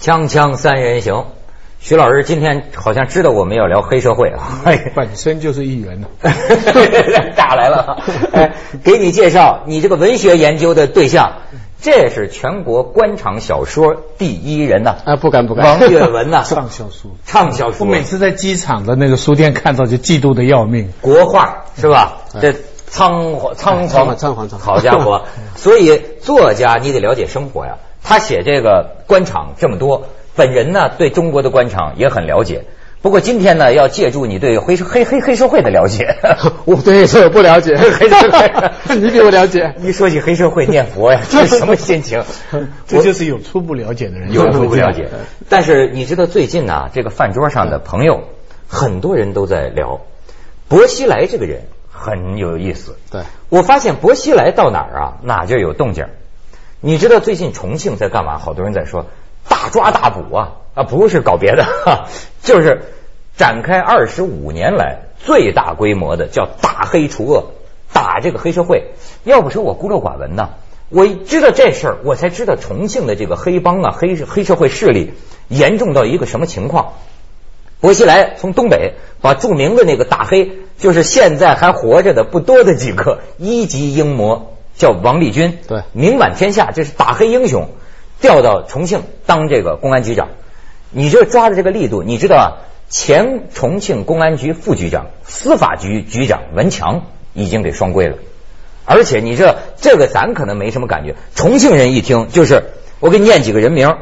锵锵三人行，徐老师今天好像知道我们要聊黑社会啊，本身就是一员呢，打来了，哎，给你介绍你这个文学研究的对象，这是全国官场小说第一人呐，啊，不敢不敢，王岳文呐，畅销书，畅销书，我每次在机场的那个书店看到就嫉妒的要命，国画是吧？这仓仓皇。仓皇仓皇，好家伙！所以作家你得了解生活呀。他写这个官场这么多，本人呢对中国的官场也很了解。不过今天呢，要借助你对黑黑黑黑社会的了解，我对这不了解，黑社会 你比我了解。一说起黑社会念佛呀，这是什么心情？这就是有初步了解的人，有初步了解。但是你知道最近呢，这个饭桌上的朋友，很多人都在聊薄熙来这个人很有意思。对，我发现薄熙来到哪儿啊，哪就有动静。你知道最近重庆在干嘛？好多人在说大抓大捕啊啊，不是搞别的，就是展开二十五年来最大规模的叫打黑除恶，打这个黑社会。要不说我孤陋寡闻呢，我知道这事儿，我才知道重庆的这个黑帮啊黑黑社会势力严重到一个什么情况。薄熙来从东北把著名的那个大黑，就是现在还活着的不多的几个一级英模。叫王立军，对，名满天下，这是打黑英雄，调到重庆当这个公安局长。你这抓的这个力度，你知道啊？前重庆公安局副局长、司法局局长文强已经给双规了。而且你这这个咱可能没什么感觉，重庆人一听就是我给你念几个人名：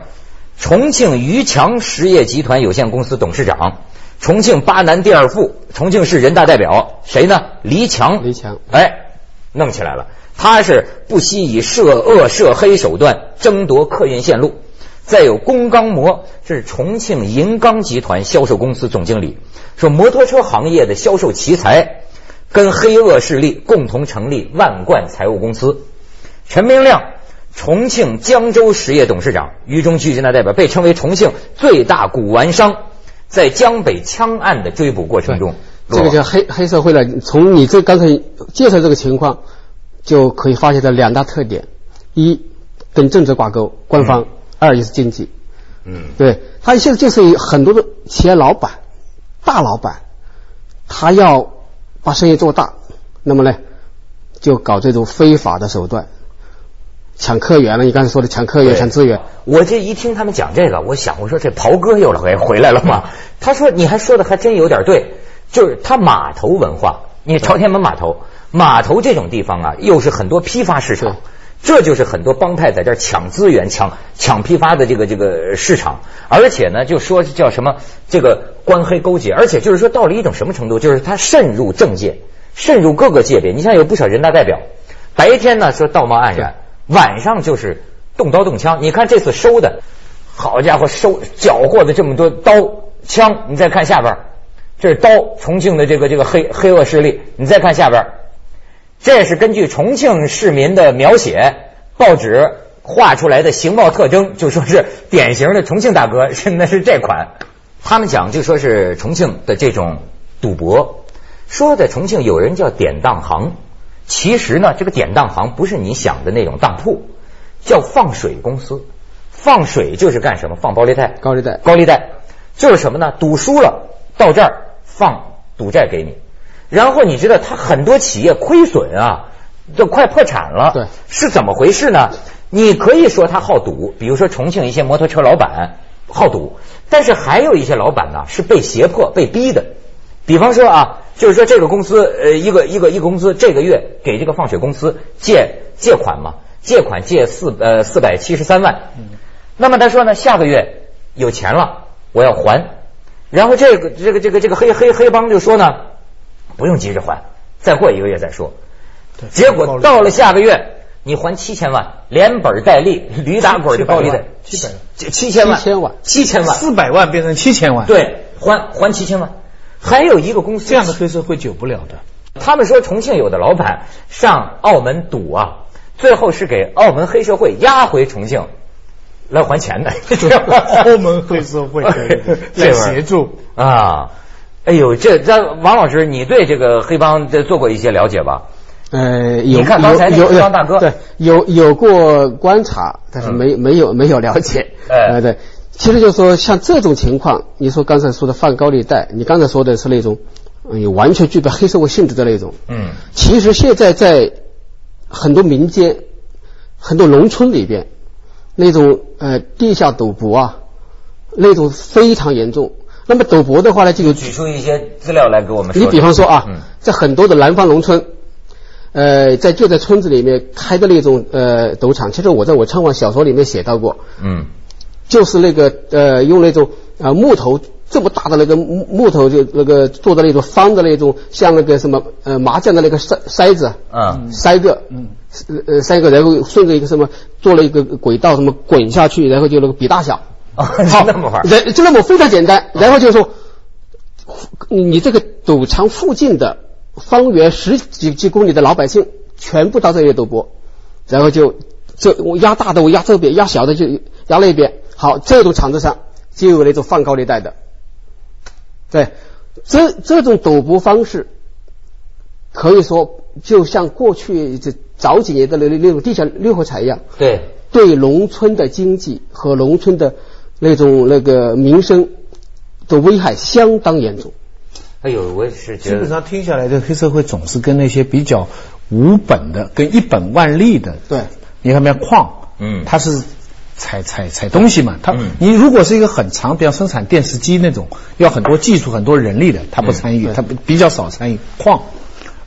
重庆余强实业集团有限公司董事长，重庆巴南第二副，重庆市人大代表，谁呢？黎强。黎强，哎，弄起来了。他是不惜以涉恶涉黑手段争夺客运线路，再有龚刚模，这是重庆银钢集团销售公司总经理，说摩托车行业的销售奇才，跟黑恶势力共同成立万贯财务公司。陈明亮，重庆江州实业董事长，渝中区人大代表，被称为重庆最大古玩商，在江北枪案的追捕过程中，这个叫黑黑社会呢。从你这刚才介绍这个情况。就可以发现的两大特点：一跟政治挂钩，官方；二就是经济。嗯，对他现在就是很多的企业老板、大老板，他要把生意做大，那么呢，就搞这种非法的手段，抢客源了。你刚才说的抢客源、抢资源，我这一听他们讲这个，我想我说这袍哥又回回来了吗？他说你还说的还真有点对，就是他码头文化，你朝天门码头。码头这种地方啊，又是很多批发市场，这就是很多帮派在这抢资源、抢抢批发的这个这个市场。而且呢，就说叫什么这个官黑勾结，而且就是说到了一种什么程度，就是他渗入政界，渗入各个界别。你像有不少人大代表，白天呢说道貌岸然，晚上就是动刀动枪。你看这次收的，好家伙，收缴获的这么多刀枪，你再看下边，这是刀，重庆的这个这个黑黑恶势力。你再看下边。这是根据重庆市民的描写，报纸画出来的形貌特征，就说是典型的重庆大哥，是那是这款。他们讲就说是重庆的这种赌博，说在重庆有人叫典当行，其实呢，这个典当行不是你想的那种当铺，叫放水公司。放水就是干什么？放高利贷，高利贷，高利贷就是什么呢？赌输了到这儿放赌债给你。然后你知道他很多企业亏损啊，都快破产了。对，是怎么回事呢？你可以说他好赌，比如说重庆一些摩托车老板好赌，但是还有一些老板呢是被胁迫、被逼的。比方说啊，就是说这个公司呃一个一个一个公司这个月给这个放水公司借借款嘛，借款借四呃四百七十三万。嗯。那么他说呢，下个月有钱了，我要还。然后这个这个这个这个黑黑黑帮就说呢。不用急着还，再过一个月再说。结果到了下个月，你还七千万，连本带利，驴打滚的高利贷，七百七千万，七千万，七千万，四百万变成七千万，对，还还七千万。还有一个公司，这样的黑社会久不了的。他们说重庆有的老板上澳门赌啊，最后是给澳门黑社会押回重庆来还钱的。欧盟黑社会 来协助啊。哎呦，这这王老师，你对这个黑帮这做过一些了解吧？呃，有你看刚才那个黑帮大哥，对，有有过观察，但是没没有没有了解。呃，对，其实就是说，像这种情况，你说刚才说的放高利贷，你刚才说的是那种，嗯，完全具备黑社会性质的那种。嗯，其实现在在很多民间、很多农村里边，那种呃地下赌博啊，那种非常严重。那么赌博的话呢，就有举出一些资料来给我们说。你比方说啊，嗯。在很多的南方农村，呃，在就在村子里面开的那种呃赌场，其实我在我唱往小说里面写到过，嗯。就是那个呃用那种呃木头这么大的那个木木头就那个做的那种方的那种像那个什么呃麻将的那个筛筛子，嗯。筛个，嗯，呃三个，然后顺着一个什么做了一个轨道，什么滚下去，然后就那个比大小。哦，是那么玩就那么非常简单，然后就说，你这个赌场附近的方圆十几几公里的老百姓全部到这里赌博，然后就这我压大的我压这边，压小的就压那边。好，这种场子上就有那种放高利贷的，对，这这种赌博方式可以说就像过去这早几年的那那种地下六合彩一样，对，对农村的经济和农村的那种那个民生的危害相当严重。哎呦，我也是基觉得。本上听下来，这黑社会总是跟那些比较无本的、跟一本万利的，对，你看没有矿，嗯。它是采采采东西嘛，他、嗯。你如果是一个很长，比方生产电视机那种，要很多技术、很多人力的，他不参与，嗯他不比较少参与。矿，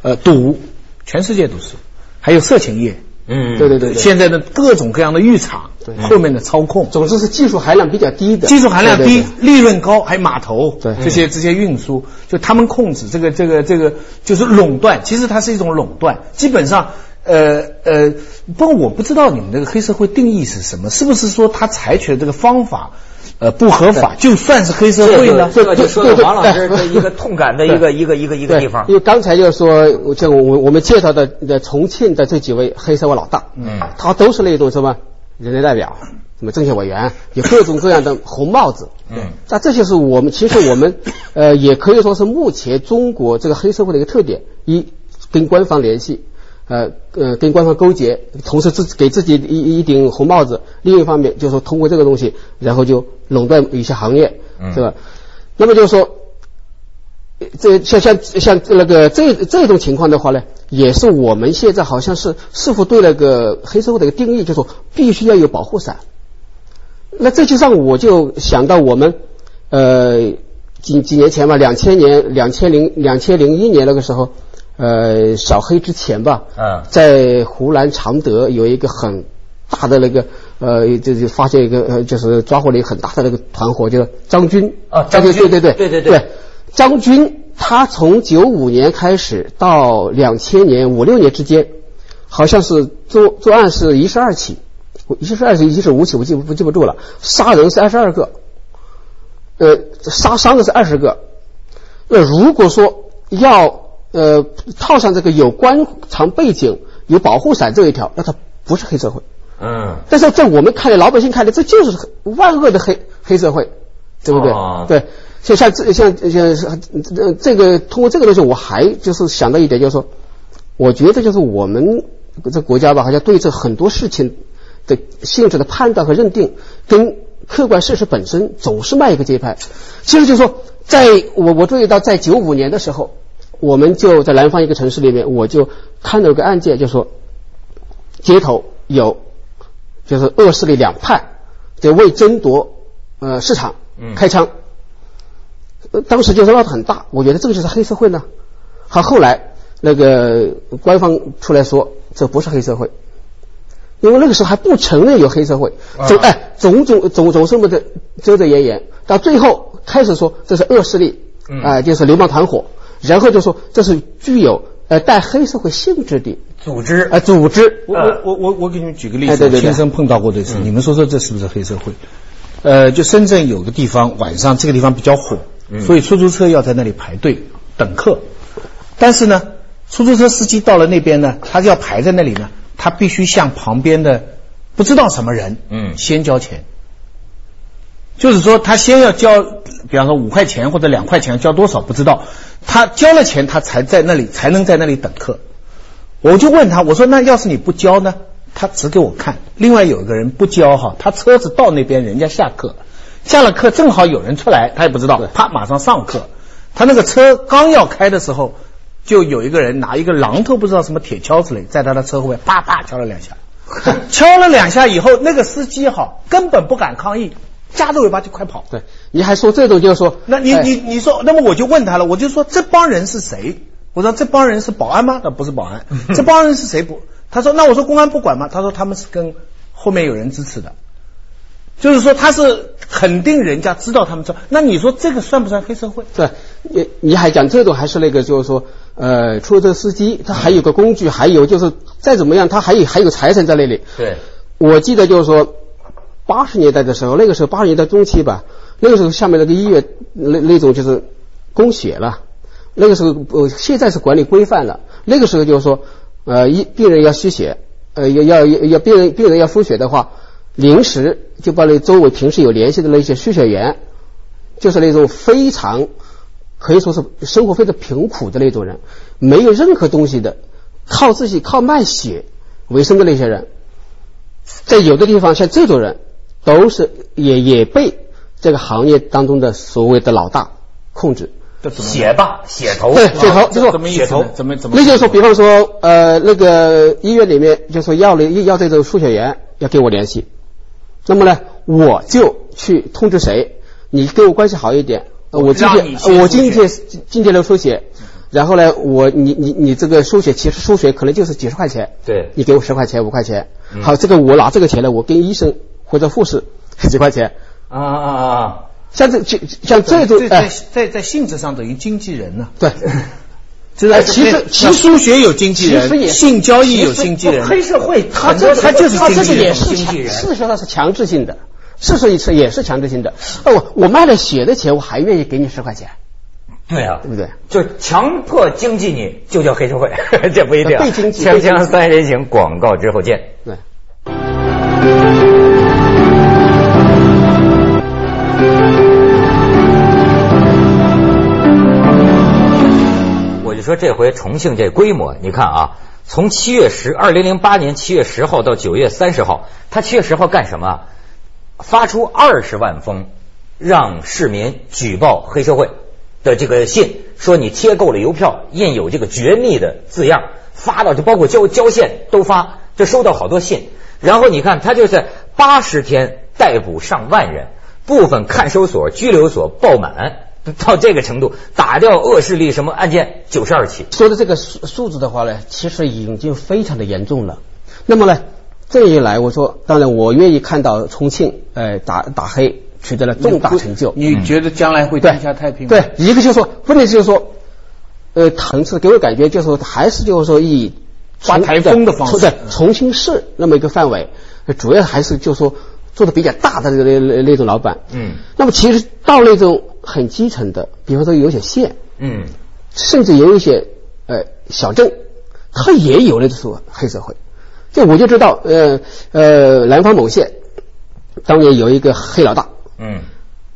呃，赌，全世界都是，还有色情业，嗯，对对对对，现在的各种各样的浴场，对。后面的操控，总之是技术含量比较低的，技术含量低，利润高，还有码头，对。这些这些运输，就他们控制这个这个这个就是垄断，其实它是一种垄断，基本上。呃呃，不过我不知道你们这个黑社会定义是什么，是不是说他采取的这个方法，呃不合法，就算是黑社会呢？这个就说到对对王老师的一个痛感的 一个一个一个一个地方。因。为刚才就是说，像我我们介绍的的重庆的这几位黑社会老大，嗯。他都是那种什么人大代表、什么政协委员，有各种各样的红帽子。嗯。那这就是我们其实我们呃也可以说是目前中国这个黑社会的一个特点：一跟官方联系，呃呃跟官方勾结，同时自给自己一一顶红帽子；另一方面就是说通过这个东西，然后就垄断一些行业，嗯是吧？那么就是说。这像像像那个这这种情况的话呢，也是我们现在好像是似乎对那个黑社会的一个定义，就是说必须要有保护伞。那这就让我就想到我们呃几几年前吧，两千年两千零两千零一年那个时候，呃小黑之前吧，嗯在湖南常德有一个很大的那个呃，就就发现一个呃，就是抓获了一个很大的那个团伙，叫张军啊张军对对对对对对对，张军他从九五年开始到两千年五六年之间，好像是作作案是一十二起，一十二起一十五起，我记不记不住了，杀人是二十二个，呃，杀伤的是二十个。那如果说要呃套上这个有官场背景、有保护伞这一条，那他不是黑社会。嗯但是在我们看来，老百姓看来，这就是万恶的黑黑社会，对不对？哦对，就像这像像像这这个通过这个东西，我还就是想到一点，就是说，我觉得就是我们这国家吧，好像对这很多事情的性质的判断和认定，跟客观事实本身总是迈一个节拍。其实就是说，在我我注意到，在九五年的时候，我们就在南方一个城市里面，我就看到有个案件，就说街头有就是恶势力两派，就为争夺呃市场嗯开枪，呃当时就是闹得很大，我觉得这个就是黑社会呢。好，后来那个官方出来说这不是黑社会，因为那个时候还不承认有黑社会，总啊哎种种总总是么的遮遮掩掩，到最后开始说这是恶势力，嗯啊、就是流氓团伙，然后就说这是具有呃带黑社会性质的组织呃组织，我呃我我我我给你们举个例子，哎对对对亲身碰到过的事，你们说说这是不是黑社会？呃，就深圳有个地方，晚上这个地方比较火，所以出租车要在那里排队等客。但是呢，出租车司机到了那边呢，他就要排在那里呢，他必须向旁边的不知道什么人，嗯先交钱。就是说，他先要交，比方说五块钱或者两块钱，交多少不知道，他交了钱，他才在那里才能在那里等客。我就问他，我说那要是你不交呢？他指给我看。另外有一个人不交哈，他车子到那边，人家下课，下了课正好有人出来，他也不知道，啪马上上课。他那个车刚要开的时候，就有一个人拿一个榔头，不知道什么铁锹之类，在他的车后面啪啪敲了两下。敲了两下以后，那个司机哈根本不敢抗议，夹着尾巴就快跑。对，你还说这种就是说，那你你你说，那么我就问他了，我就说这帮人是谁？我说这帮人是保安吗？他不是保安。这帮人是谁不？他说那我说公安不管吗？他说他们是跟后面有人支持的，就是说他是肯定人家知道他们这。那你说这个算不算黑社会？对，你你还讲这种还是那个就是说。呃，出租车司机他还有个工具，还有就是再怎么样，他还有还有财产在那里。对，我记得就是说八十年代的时候，那个时候八十年代中期吧，那个时候下面那个医院那那种就是供血了，那个时候呃现在是管理规范了，那个时候就是说呃一病人要吸血，呃要要要要病人病人要输血的话，临时就把那周围平时有联系的那些输血员，就是那种非常。可以说是生活非常贫苦的那种人，没有任何东西的，靠自己靠卖血为生的那些人，在有的地方像这种人，都是也也被这个行业当中的所谓的老大控制。血霸血头。对血头就说血头。怎么怎么？那就是说，比方说呃那个医院里面就说要了要这种输血员要跟我联系，那么呢我就去通知谁，你跟我关系好一点。我今天我今天今天来输血，然后呢，我你你你这个输血其实输血可能就是几十块钱，对，你给我十块钱五块钱，好，这个我拿这个钱呢，我跟医生或者护士几块钱，啊啊啊，像这这像这种在在在性质上等于经纪人呢，对，这其实其实输血有经纪人，性交易有经纪人，黑社会他这他就是经纪人，经纪人，事实上是强制性的。事实一次也是强制性的哦，我卖了血的钱，我还愿意给你十块钱，对啊，对不对？就强迫经济你，就叫黑社会，这不一定。被经济，锵锵三人行广告之后见。对。你说这回重庆这规模，你看啊，从七月十，二零零八年七月十号到九月三十号，他七月十号干什么？发出二十万封让市民举报黑社会的这个信，说你贴够了邮票，印有这个绝密的字样，发到就包括交交线都发，就收到好多信。然后你看他就在八十天逮捕上万人，部分看守所、拘留所爆满，到这个程度，打掉恶势力什么案件九十二起。说的这个数数字的话呢，其实已经非常的严重了。那么呢？这一来，我说，当然我愿意看到重庆，呃，打打黑取得了重大成就。你觉得将来会天下太平吗？对，一个就是说，问题就是说，呃，层次给我感觉就是说，还是就是说以刮台风的方式，对，重庆市那么一个范围，主要还是就是说做的比较大的那那那种老板。嗯。那么其实到那种很基层的，比方说有些县，嗯，甚至有一些呃小镇，它也有那种黑社会。就我就知道，呃呃，南方某县当年有一个黑老大，嗯，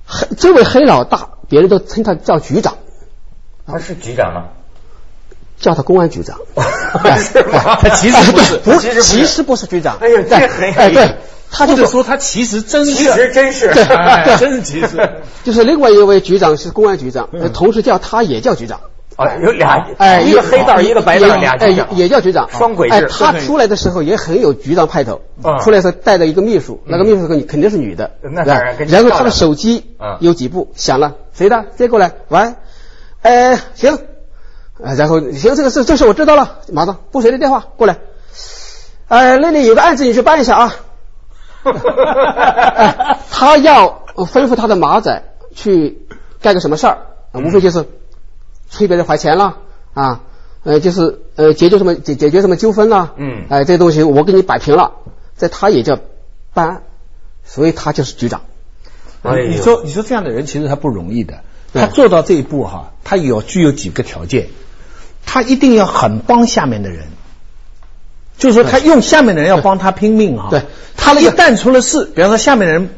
黑这位黑老大，别人都称他叫局长，他是局长吗？叫他公安局长，是吗？他其实不是，不，其实不是局长。哎呀，这很哎，对，他就说他其实真是，其实真是，对，真是其实，就是另外一位局长是公安局长，同时叫他也叫局长。啊，有俩，哎，一个黑道，一个白道，俩局长，也叫局长，双轨制。他出来的时候也很有局长派头，出来时候带着一个秘书，那个秘书肯定是女的，那当然。然后他的手机有几部响了，谁的？接过来，喂，哎，行，然后行，这个事，这事我知道了，马上拨谁的电话过来？哎，那里有个案子，你去办一下啊。他要吩咐他的马仔去干个什么事儿，无非就是。催别人还钱了啊，呃，就是呃，解决什么解解决什么纠纷啦，嗯，哎，这东西我给你摆平了，在他也叫办案，所以他就是局长。哎，你说你说这样的人其实他不容易的，他做到这一步哈，他有具有几个条件，他一定要很帮下面的人，就是说他用下面的人要帮他拼命啊，对，他一旦出了事，比方说下面的人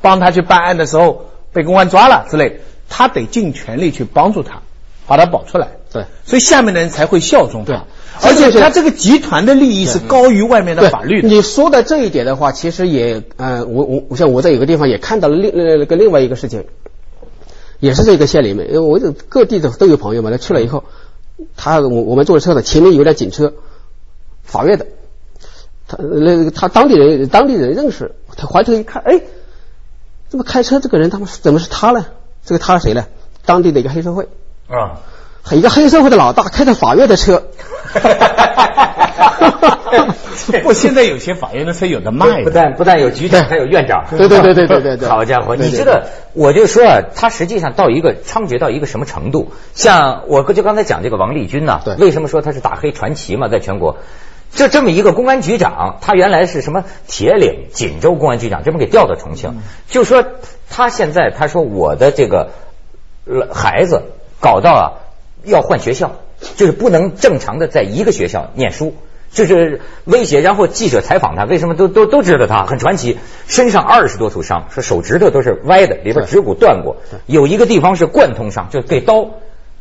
帮他去办案的时候被公安抓了之类，他得尽全力去帮助他。把他保出来，对，所以下面的人才会效忠对他。而且他这个集团的利益是高于外面的法律的。你说的这一点的话，其实也呃，我我我像我在有个地方也看到了另那个另外一个事情，也是这个县里面，因为我这各地的都有朋友嘛，他去了以后，他我我们坐的车呢，前面有辆警车，法院的，他那个他当地人当地人认识，他回头一看，哎，怎么开车这个人他们怎么是他呢？这个他是谁呢？当地的一个黑社会。啊，一个黑社会的老大开着法院的车，不过现在有些法院的车有的卖的，不但不但有局长，还有院长。对对对对对对对好家伙，你知道，我就说啊，他实际上到一个猖獗到一个什么程度？像我就刚才讲这个王立军呐对，为什么说他是打黑传奇嘛，在全国。这这么一个公安局长，他原来是什么铁岭、锦州公安局长，这么给调到重庆，就说他现在他说我的这个呃孩子搞到啊要换学校，就是不能正常的在一个学校念书，就是威胁。然后记者采访他，为什么都都都知道他很传奇，身上二十多处伤，说手指头都是歪的，里边指骨断过，有一个地方是贯通伤，就被刀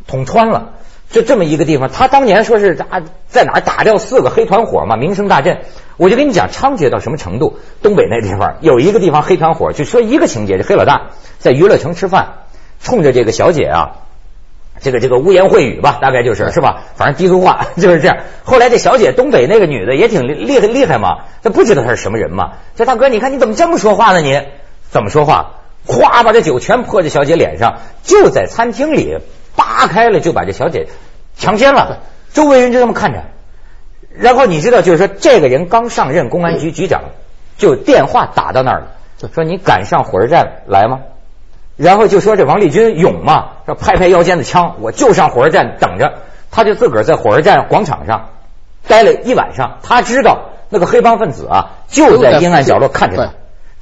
捅穿了。就这么一个地方，他当年说是啊，在哪儿打掉四个黑团伙嘛，名声大振。我就跟你讲，猖獗到什么程度？东北那地方有一个地方黑团伙，就说一个情节，这黑老大在娱乐城吃饭，冲着这个小姐啊，这个这个污言秽语吧，大概就是是吧？反正低俗话 就是这样。后来这小姐东北那个女的也挺厉厉害厉害嘛，她不知道她是什么人嘛。这大哥，你看你怎么这么说话呢？你怎么说话？咵把这酒全泼这小姐脸上，就在餐厅里扒开了就把这小姐强奸了，周围人就这么看着。然后你知道，就是说这个人刚上任公安局局长，就电话打到那儿了，说你敢上火车站来吗？然后就说这王立军勇嘛，说拍拍腰间的枪，我就上火车站等着。他就自个儿在火车站广场上待了一晚上。他知道那个黑帮分子啊就在阴暗角落看着他，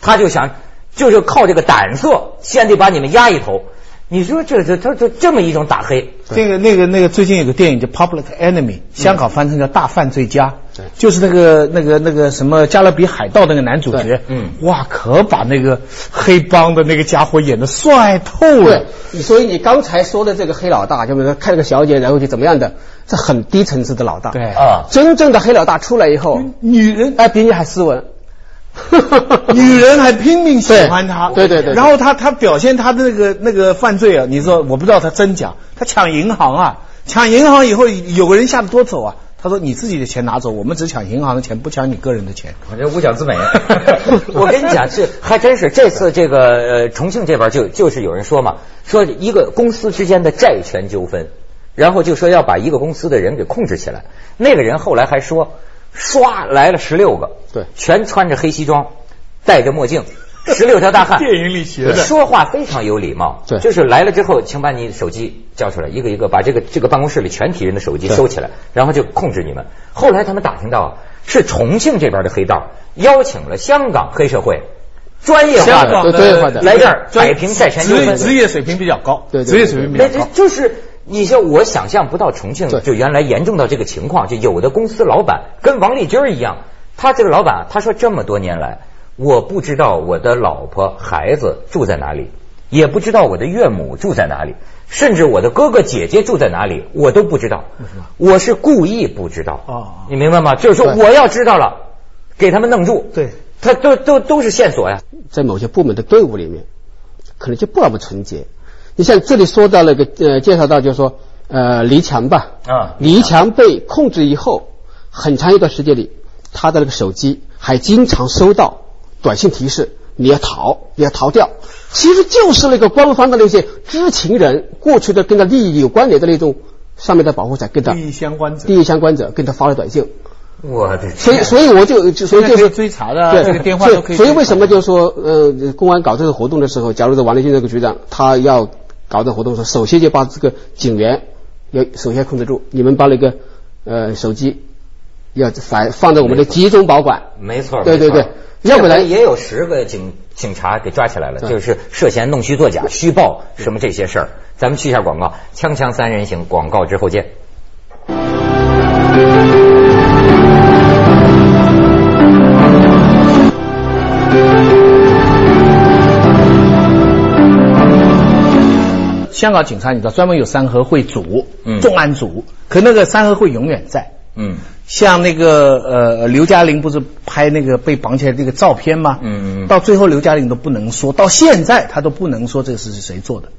他就想就是靠这个胆色，先得把你们压一头。你说这这这这这么一种打黑，这个那个那个最近有个电影叫《Public Enemy》，香港翻成叫《大犯罪家》，对。就是那个那个那个什么《加勒比海盗》那个男主角，嗯。哇，可把那个黑帮的那个家伙演的帅透了。对。，所以你刚才说的这个黑老大，就是看这个小姐然后就怎么样的，这很低层次的老大。对。啊真正的黑老大出来以后，女人。哎，比你还斯文。女人还拼命喜欢他，对对对对然后他他表现他的那个那个犯罪啊，你说我不知道他真假，他抢银行啊，抢银行以后有个人吓得多走啊，他说你自己的钱拿走，我们只抢银行的钱，不抢你个人的钱。我这五角之美。我跟你讲，这还真是这次这个呃重庆这边就就是有人说嘛，说一个公司之间的债权纠纷，然后就说要把一个公司的人给控制起来。那个人后来还说，唰来了十六个，对全穿着黑西装，戴着墨镜。十六条大汉，电影里学的说话非常有礼貌。对就是来了之后，请把你手机交出来，一个一个把这个这个办公室里全体人的手机收起来，然后就控制你们。后来他们打听到啊，是重庆这边的黑道邀请了香港黑社会，专业化的香港的对对对来这儿摆平债权纠纷。职职业水平比较高，对对职业水平比那这较高。就是你说我想象不到重庆就原来严重到这个情况，就有的公司老板跟王立军儿一样，他这个老板他说这么多年来，我不知道我的老婆孩子住在哪里，也不知道我的岳母住在哪里，甚至我的哥哥姐姐住在哪里，我都不知道，我是故意不知道，哦你明白吗？就是说我要知道了，给他们弄住，对，他都都都是线索呀，在某些部门的队伍里面，可能就不那么纯洁。你像这里说到那个呃，介绍到就是说呃，黎强吧，啊黎强被控制以后，很长一段时间里，他的那个手机还经常收到短信提示，你要逃，你要逃掉，其实就是那个官方的那些知情人，过去的跟他利益有关联的那种上面的保护伞，跟他利益相关者。利益相关者跟他发了短信，我的天，所以，所以我就就所以就是追查的啊对，这个电话所以都可以所以为什么就是说，呃，公安搞这个活动的时候，假如是王立军这个局长，他要搞这活动的时候，首先就把这个警员要首先控制住，你们把那个呃手机要反放在我们的集中保管。没错，对对对要不然也有十个警警察给抓起来了，就是涉嫌弄虚作假、虚报什么这些事儿。咱们去一下广告，锵锵三人行，广告之后见。香香港警察你知道专门有三合会组，嗯重案组，可那个三合会永远在。嗯像那个呃，刘嘉玲不是拍那个被绑起来那个照片吗？嗯嗯嗯到最后刘嘉玲都不能说，到现在他都不能说这个事是谁做的。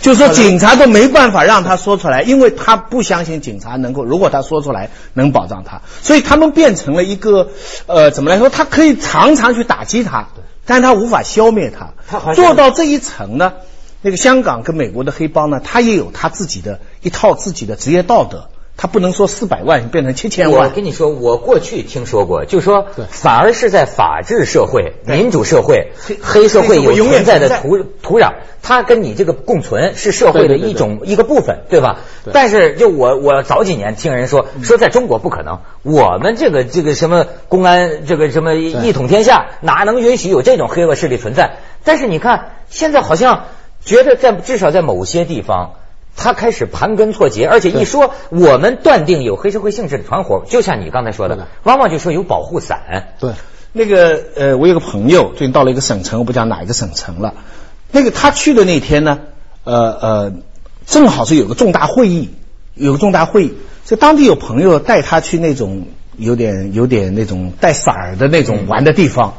就是说，警察都没办法让他说出来，因为他不相信警察能够，如果他说出来能保障他，所以他们变成了一个，呃，怎么来说？他可以常常去打击他，但是他无法消灭他。他做到这一层呢，那个香港跟美国的黑帮呢，他也有他自己的一套自己的职业道德，他不能说四百万变成七千万我。跟你说，我过去听说过，就说对反而是在法治社会、民主社会黑，黑社会有存在的土土壤，它跟你这个共存是社会的一种一个部分，对吧？对但是就我我早几年听人说说在中国不可能，我们这个这个什么公安这个什么一统天下，哪能允许有这种黑恶势力存在？但是你看现在好像觉得在至少在某些地方。他开始盘根错节，而且一说我们断定有黑社会性质的团伙，就像你刚才说的，往往就说有保护伞。对，那个呃，我有个朋友最近到了一个省城，我不讲哪一个省城了。那个他去的那天呢，呃呃，正好是有个重大会议，有个重大会议，所以当地有朋友带他去那种有点有点那种带色儿的那种玩的地方。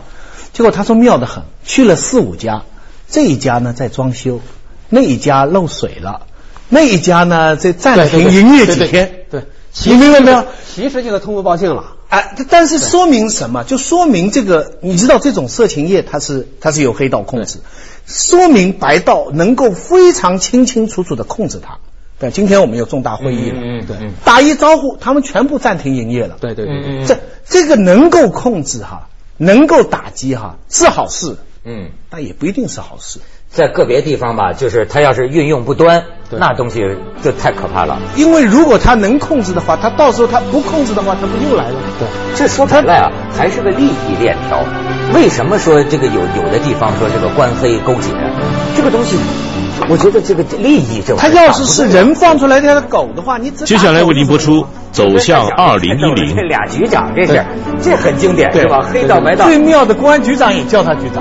结果他说妙得很，去了四五家，这一家呢在装修，那一家漏水了，那一家呢在暂对对对停营业对对几天。对，你明白没有？其实就是通风报信了。哎，但是说明什么？就说明这个，你知道这种色情业它是它是有黑道控制，说明白道能够非常清清楚楚的控制它。对，今天我们有重大会议了，嗯嗯嗯，打一招呼，他们全部暂停营业了。对对对对，嗯这这个能够控制哈，能够打击哈，是好事，嗯，但也不一定是好事。在个别地方吧，就是他要是运用不端，对那东西就太可怕了。因为如果他能控制的话，他到时候他不控制的话，他不又来了？对，这说白了啊，还是个利益链条。为什么说这个有有的地方说这个官黑勾结？这个东西，我觉得这个利益这他要是是人放出来的狗的话，你只接下来为您播出《走向二零一零这》。俩局长这是这很经典对是吧？黑道白道最妙的公安局长也叫他局长。